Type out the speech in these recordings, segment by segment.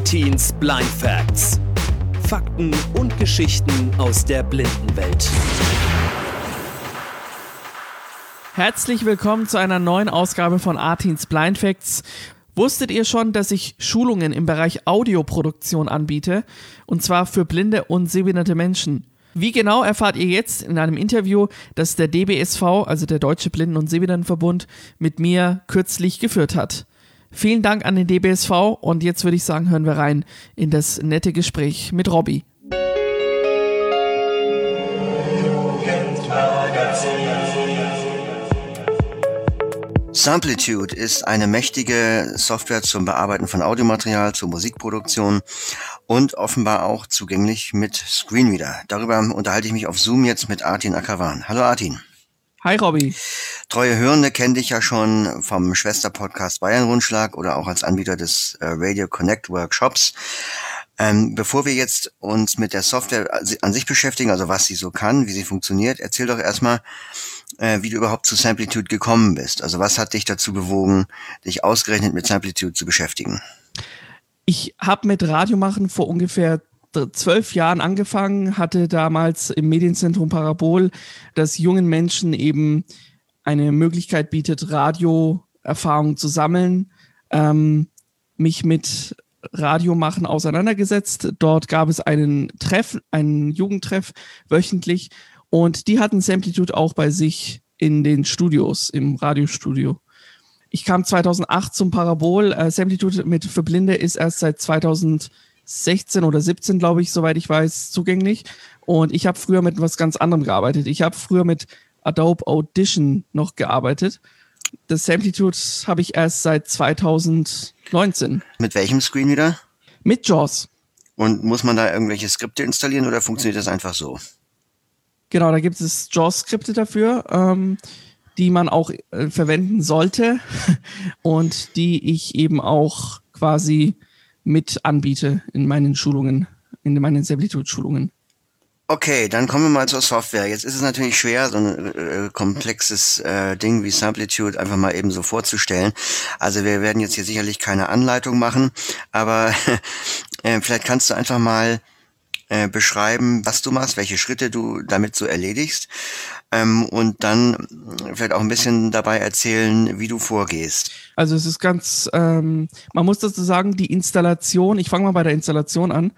Artins Blind Facts. Fakten und Geschichten aus der Blindenwelt. Herzlich willkommen zu einer neuen Ausgabe von Artins Blind Facts. Wusstet ihr schon, dass ich Schulungen im Bereich Audioproduktion anbiete? Und zwar für blinde und sehbehinderte Menschen. Wie genau erfahrt ihr jetzt in einem Interview, das der DBSV, also der Deutsche Blinden- und Sehbehindertenverbund, mit mir kürzlich geführt hat. Vielen Dank an den DBSV und jetzt würde ich sagen, hören wir rein in das nette Gespräch mit Robby. Samplitude ist eine mächtige Software zum Bearbeiten von Audiomaterial, zur Musikproduktion und offenbar auch zugänglich mit Screenreader. Darüber unterhalte ich mich auf Zoom jetzt mit Artin Akavan. Hallo Artin. Hi Robby. Treue Hörende kennen dich ja schon vom Schwesterpodcast Bayern Rundschlag oder auch als Anbieter des äh, Radio Connect Workshops. Ähm, bevor wir jetzt uns mit der Software an sich beschäftigen, also was sie so kann, wie sie funktioniert, erzähl doch erstmal, äh, wie du überhaupt zu Samplitude gekommen bist. Also was hat dich dazu bewogen, dich ausgerechnet mit Samplitude zu beschäftigen? Ich habe mit Radiomachen vor ungefähr zwölf Jahren angefangen, hatte damals im Medienzentrum Parabol, das jungen Menschen eben eine Möglichkeit bietet, Radioerfahrung zu sammeln, ähm, mich mit Radiomachen auseinandergesetzt. Dort gab es einen Treff, einen Jugendtreff wöchentlich und die hatten Samplitude auch bei sich in den Studios, im Radiostudio. Ich kam 2008 zum Parabol. Äh, Samplitude mit für Blinde ist erst seit 2000 16 oder 17, glaube ich, soweit ich weiß, zugänglich. Und ich habe früher mit was ganz anderem gearbeitet. Ich habe früher mit Adobe Audition noch gearbeitet. Das Samplitude habe ich erst seit 2019. Mit welchem Screen wieder? Mit JAWS. Und muss man da irgendwelche Skripte installieren oder funktioniert das einfach so? Genau, da gibt es JAWS-Skripte dafür, ähm, die man auch äh, verwenden sollte und die ich eben auch quasi mit anbiete in meinen Schulungen, in meinen Servitude-Schulungen. Okay, dann kommen wir mal zur Software. Jetzt ist es natürlich schwer, so ein äh, komplexes äh, Ding wie Samplitude einfach mal eben so vorzustellen. Also wir werden jetzt hier sicherlich keine Anleitung machen, aber äh, vielleicht kannst du einfach mal äh, beschreiben, was du machst, welche Schritte du damit so erledigst ähm, und dann vielleicht auch ein bisschen dabei erzählen, wie du vorgehst. Also es ist ganz, ähm, man muss dazu sagen, die Installation, ich fange mal bei der Installation an,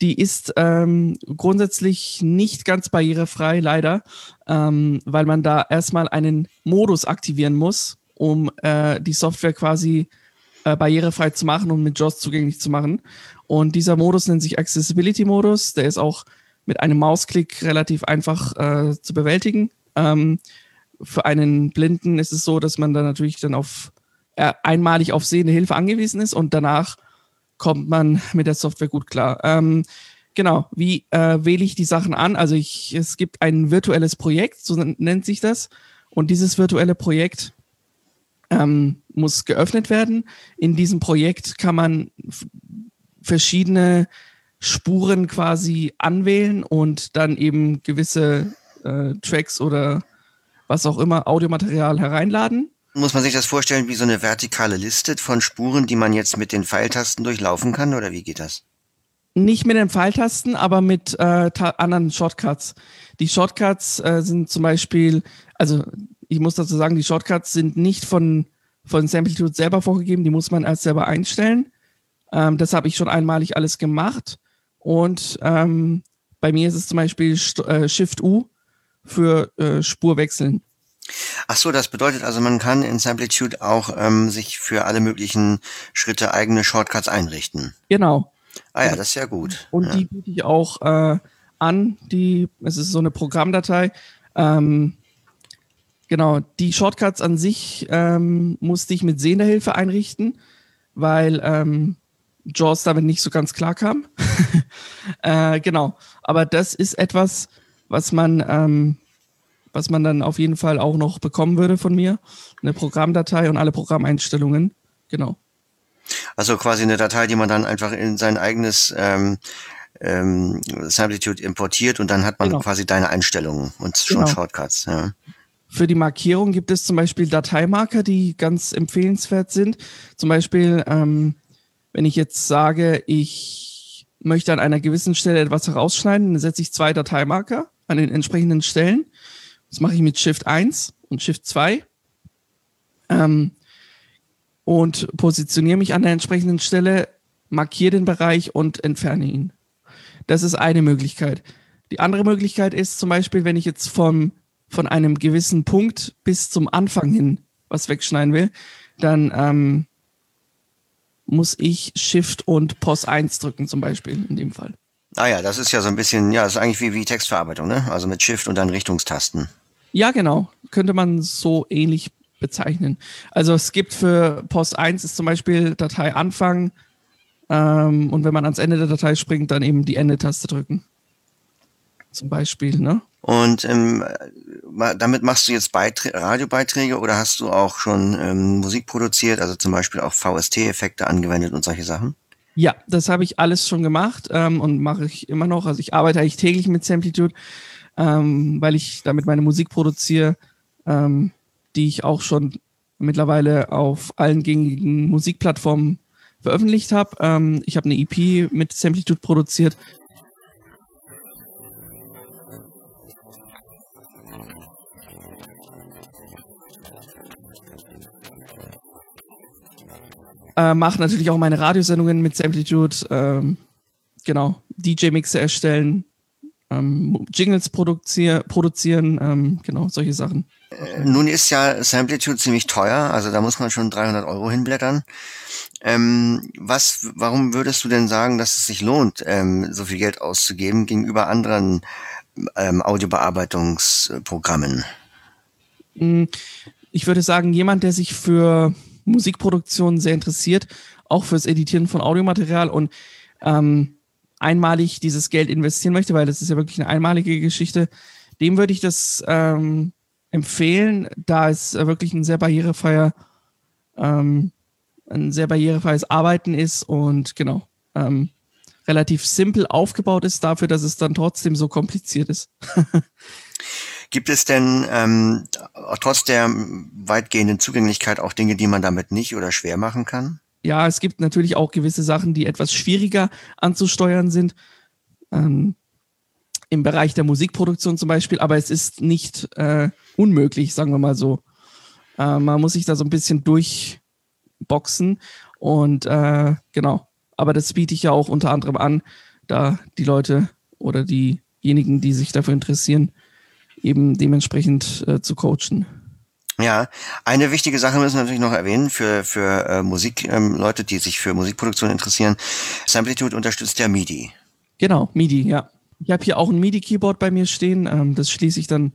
die ist ähm, grundsätzlich nicht ganz barrierefrei, leider, ähm, weil man da erstmal einen Modus aktivieren muss, um äh, die Software quasi äh, barrierefrei zu machen und mit JAWS zugänglich zu machen. Und dieser Modus nennt sich Accessibility-Modus. Der ist auch mit einem Mausklick relativ einfach äh, zu bewältigen. Ähm, für einen Blinden ist es so, dass man da natürlich dann auf äh, einmalig auf sehende Hilfe angewiesen ist und danach kommt man mit der Software gut klar. Ähm, genau, wie äh, wähle ich die Sachen an? Also ich, es gibt ein virtuelles Projekt, so nennt sich das. Und dieses virtuelle Projekt ähm, muss geöffnet werden. In diesem Projekt kann man verschiedene Spuren quasi anwählen und dann eben gewisse äh, Tracks oder was auch immer Audiomaterial hereinladen. Muss man sich das vorstellen wie so eine vertikale Liste von Spuren, die man jetzt mit den Pfeiltasten durchlaufen kann oder wie geht das? Nicht mit den Pfeiltasten, aber mit äh, anderen Shortcuts. Die Shortcuts äh, sind zum Beispiel, also ich muss dazu sagen, die Shortcuts sind nicht von, von Samplitude selber vorgegeben, die muss man erst selber einstellen. Ähm, das habe ich schon einmalig alles gemacht. Und ähm, bei mir ist es zum Beispiel St äh, Shift U für äh, Spurwechseln. Ach so, das bedeutet also, man kann in Samplitude auch ähm, sich für alle möglichen Schritte eigene Shortcuts einrichten. Genau. Ah ja, das ist ja gut. Und ja. die biete ich auch äh, an. Die, es ist so eine Programmdatei. Ähm, genau, die Shortcuts an sich ähm, musste ich mit Sehnerhilfe einrichten, weil ähm, Jaws damit nicht so ganz klar kam. äh, genau. Aber das ist etwas, was man, ähm, was man dann auf jeden Fall auch noch bekommen würde von mir. Eine Programmdatei und alle Programmeinstellungen. Genau. Also quasi eine Datei, die man dann einfach in sein eigenes ähm, ähm, Samplitude importiert und dann hat man genau. quasi deine Einstellungen und schon genau. Shortcuts. Ja. Für die Markierung gibt es zum Beispiel Dateimarker, die ganz empfehlenswert sind. Zum Beispiel ähm, Wenn ich jetzt sage, ich möchte an einer gewissen Stelle etwas herausschneiden, dann setze ich zwei Dateimarker an den entsprechenden Stellen. Das mache ich mit Shift 1 und Shift 2. Ähm, und positioniere mich an der entsprechenden Stelle, markiere den Bereich und entferne ihn. Das ist eine Möglichkeit. Die andere Möglichkeit ist zum Beispiel, wenn ich jetzt vom, von einem gewissen Punkt bis zum Anfang hin was wegschneiden will, dann ähm, muss ich Shift und POS 1 drücken, zum Beispiel in dem Fall. Ah ja, das ist ja so ein bisschen, ja, das ist eigentlich wie, wie Textverarbeitung, ne? Also mit Shift und dann Richtungstasten. Ja, genau. Könnte man so ähnlich bezeichnen. Also es gibt für POS 1 ist zum Beispiel Datei Anfang ähm, und wenn man ans Ende der Datei springt, dann eben die Ende-Taste drücken. Zum Beispiel, ne? Und ähm, damit machst du jetzt Beiträ Radiobeiträge oder hast du auch schon ähm, Musik produziert, also zum Beispiel auch VST-Effekte angewendet und solche Sachen? Ja, das habe ich alles schon gemacht ähm, und mache ich immer noch. Also ich arbeite eigentlich täglich mit Samplitude, ähm, weil ich damit meine Musik produziere, ähm, die ich auch schon mittlerweile auf allen gängigen Musikplattformen veröffentlicht habe. Ähm, ich habe eine EP mit Samplitude produziert Äh, mache natürlich auch meine Radiosendungen mit Samplitude. Ähm, genau, DJ-Mixe erstellen, ähm, Jingles produzier produzieren, ähm, genau, solche Sachen. Äh, nun ist ja Samplitude ziemlich teuer, also da muss man schon 300 Euro hinblättern. Ähm, was, warum würdest du denn sagen, dass es sich lohnt, ähm, so viel Geld auszugeben gegenüber anderen ähm, Audiobearbeitungsprogrammen? Hm, ich würde sagen, jemand, der sich für Musikproduktion sehr interessiert, auch fürs Editieren von Audiomaterial und ähm, einmalig dieses Geld investieren möchte, weil das ist ja wirklich eine einmalige Geschichte, dem würde ich das ähm, empfehlen, da es wirklich ein sehr barrierefreier, ähm, ein sehr barrierefreies Arbeiten ist und genau, ähm, relativ simpel aufgebaut ist dafür, dass es dann trotzdem so kompliziert ist. Gibt es denn ähm, trotz der weitgehenden Zugänglichkeit auch Dinge, die man damit nicht oder schwer machen kann? Ja, es gibt natürlich auch gewisse Sachen, die etwas schwieriger anzusteuern sind. Ähm, Im Bereich der Musikproduktion zum Beispiel, aber es ist nicht äh, unmöglich, sagen wir mal so. Äh, man muss sich da so ein bisschen durchboxen und äh, genau. Aber das biete ich ja auch unter anderem an, da die Leute oder diejenigen, die sich dafür interessieren, eben dementsprechend äh, zu coachen. Ja, eine wichtige Sache müssen wir natürlich noch erwähnen für, für äh, Musik, ähm, Leute, die sich für Musikproduktion interessieren. Samplitude unterstützt ja MIDI. Genau, MIDI, ja. Ich habe hier auch ein MIDI-Keyboard bei mir stehen. Ähm, das schließe ich dann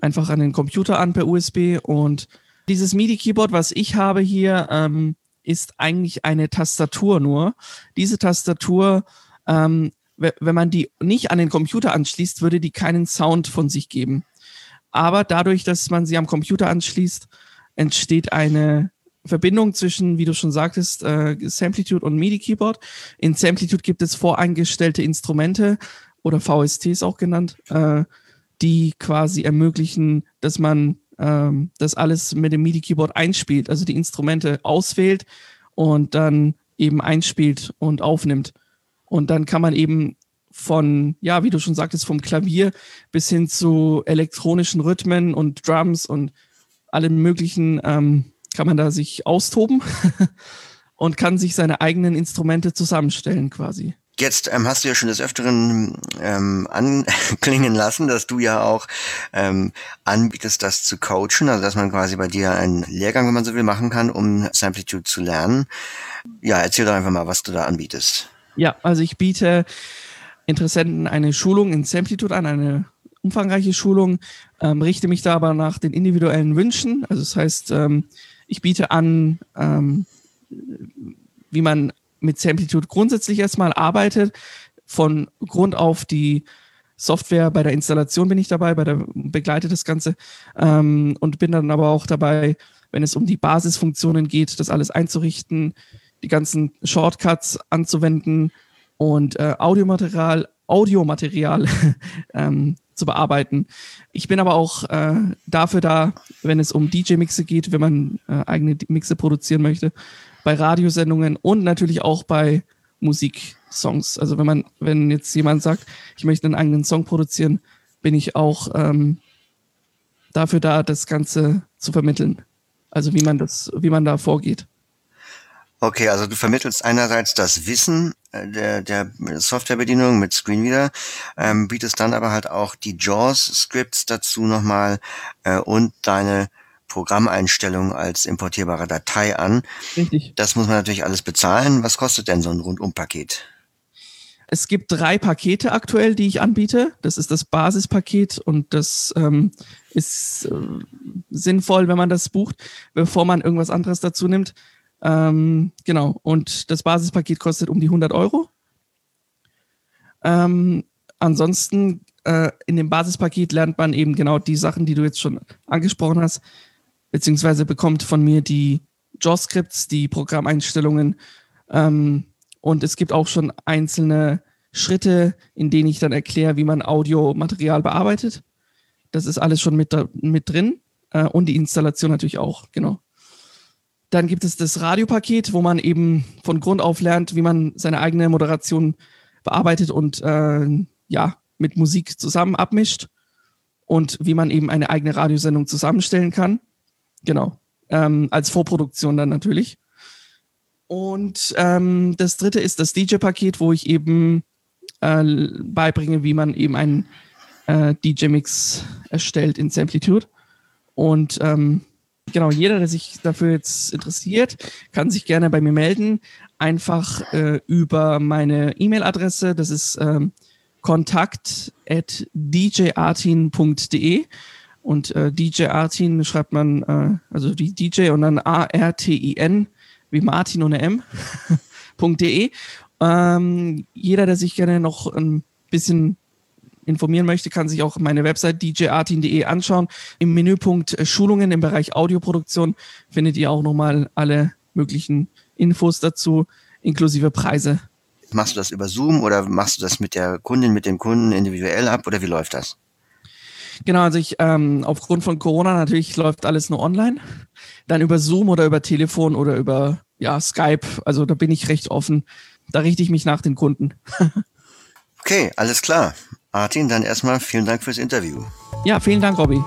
einfach an den Computer an per USB. Und dieses MIDI-Keyboard, was ich habe hier, ähm, ist eigentlich eine Tastatur nur. Diese Tastatur ähm, wenn man die nicht an den Computer anschließt, würde die keinen Sound von sich geben. Aber dadurch, dass man sie am Computer anschließt, entsteht eine Verbindung zwischen, wie du schon sagtest, äh, Samplitude und MIDI-Keyboard. In Samplitude gibt es voreingestellte Instrumente oder VSTs auch genannt, äh, die quasi ermöglichen, dass man ähm, das alles mit dem MIDI-Keyboard einspielt, also die Instrumente auswählt und dann eben einspielt und aufnimmt. Und dann kann man eben von, ja, wie du schon sagtest, vom Klavier bis hin zu elektronischen Rhythmen und Drums und allem möglichen ähm, kann man da sich austoben und kann sich seine eigenen Instrumente zusammenstellen quasi. Jetzt ähm, hast du ja schon des Öfteren ähm, anklingen lassen, dass du ja auch ähm, anbietest, das zu coachen, also dass man quasi bei dir einen Lehrgang, wenn man so will, machen kann, um Samplitude zu lernen. Ja, erzähl doch einfach mal, was du da anbietest. Ja, also ich biete Interessenten eine Schulung in Samplitude an, eine umfangreiche Schulung, ähm, richte mich da aber nach den individuellen Wünschen. Also das heißt, ähm, ich biete an, ähm, wie man mit Samplitude grundsätzlich erstmal arbeitet. Von Grund auf die Software bei der Installation bin ich dabei, bei der begleite das Ganze ähm, und bin dann aber auch dabei, wenn es um die Basisfunktionen geht, das alles einzurichten, die ganzen Shortcuts anzuwenden und äh, Audiomaterial, Audiomaterial ähm, zu bearbeiten. Ich bin aber auch äh, dafür da, wenn es um DJ-Mixe geht, wenn man äh, eigene Mixe produzieren möchte, bei Radiosendungen und natürlich auch bei Musiksongs. Also wenn man, wenn jetzt jemand sagt, ich möchte einen eigenen Song produzieren, bin ich auch ähm, dafür da, das Ganze zu vermitteln. Also wie man das, wie man da vorgeht. Okay, also du vermittelst einerseits das Wissen der, der Softwarebedienung mit Screenreader, ähm, bietest dann aber halt auch die JAWS-Scripts dazu nochmal äh, und deine Programmeinstellungen als importierbare Datei an. Richtig. Das muss man natürlich alles bezahlen. Was kostet denn so ein Rundumpaket? Es gibt drei Pakete aktuell, die ich anbiete. Das ist das Basispaket und das ähm, ist äh, sinnvoll, wenn man das bucht, bevor man irgendwas anderes dazu nimmt. Ähm, genau. Und das Basispaket kostet um die 100 Euro. Ähm, ansonsten äh, in dem Basispaket lernt man eben genau die Sachen, die du jetzt schon angesprochen hast, beziehungsweise bekommt von mir die JAWS-Scripts, die Programmeinstellungen. Ähm, und es gibt auch schon einzelne Schritte, in denen ich dann erkläre, wie man Audiomaterial bearbeitet. Das ist alles schon mit, mit drin. Äh, und die Installation natürlich auch, genau. Dann gibt es das Radiopaket, wo man eben von Grund auf lernt, wie man seine eigene Moderation bearbeitet und äh, ja, mit Musik zusammen abmischt und wie man eben eine eigene Radiosendung zusammenstellen kann. Genau. Ähm, als Vorproduktion dann natürlich. Und ähm, das dritte ist das DJ-Paket, wo ich eben äh, beibringe, wie man eben einen äh, DJ-Mix erstellt in Samplitude. Und ähm, genau, jeder, der sich dafür jetzt interessiert, kann sich gerne bei mir melden. Einfach äh, über meine E-Mail-Adresse. Das ist ähm, kontakt at djartin.de. Und äh, DJ Artin schreibt man, äh, also die DJ und dann A-R-T-I-N, wie Martin ohne M.de. ähm, jeder, der sich gerne noch ein bisschen informieren möchte, kann sich auch meine Website djartin.de anschauen. Im Menüpunkt äh, Schulungen im Bereich Audioproduktion findet ihr auch nochmal alle möglichen Infos dazu, inklusive Preise. Machst du das über Zoom oder machst du das mit der Kundin, mit dem Kunden individuell ab oder wie läuft das? Genau, also ich ähm, aufgrund von Corona natürlich läuft alles nur online. Dann über Zoom oder über Telefon oder über ja, Skype. Also da bin ich recht offen. Da richte ich mich nach den Kunden. okay, alles klar. Martin, dann erstmal vielen Dank fürs Interview. Ja, vielen Dank, Robby.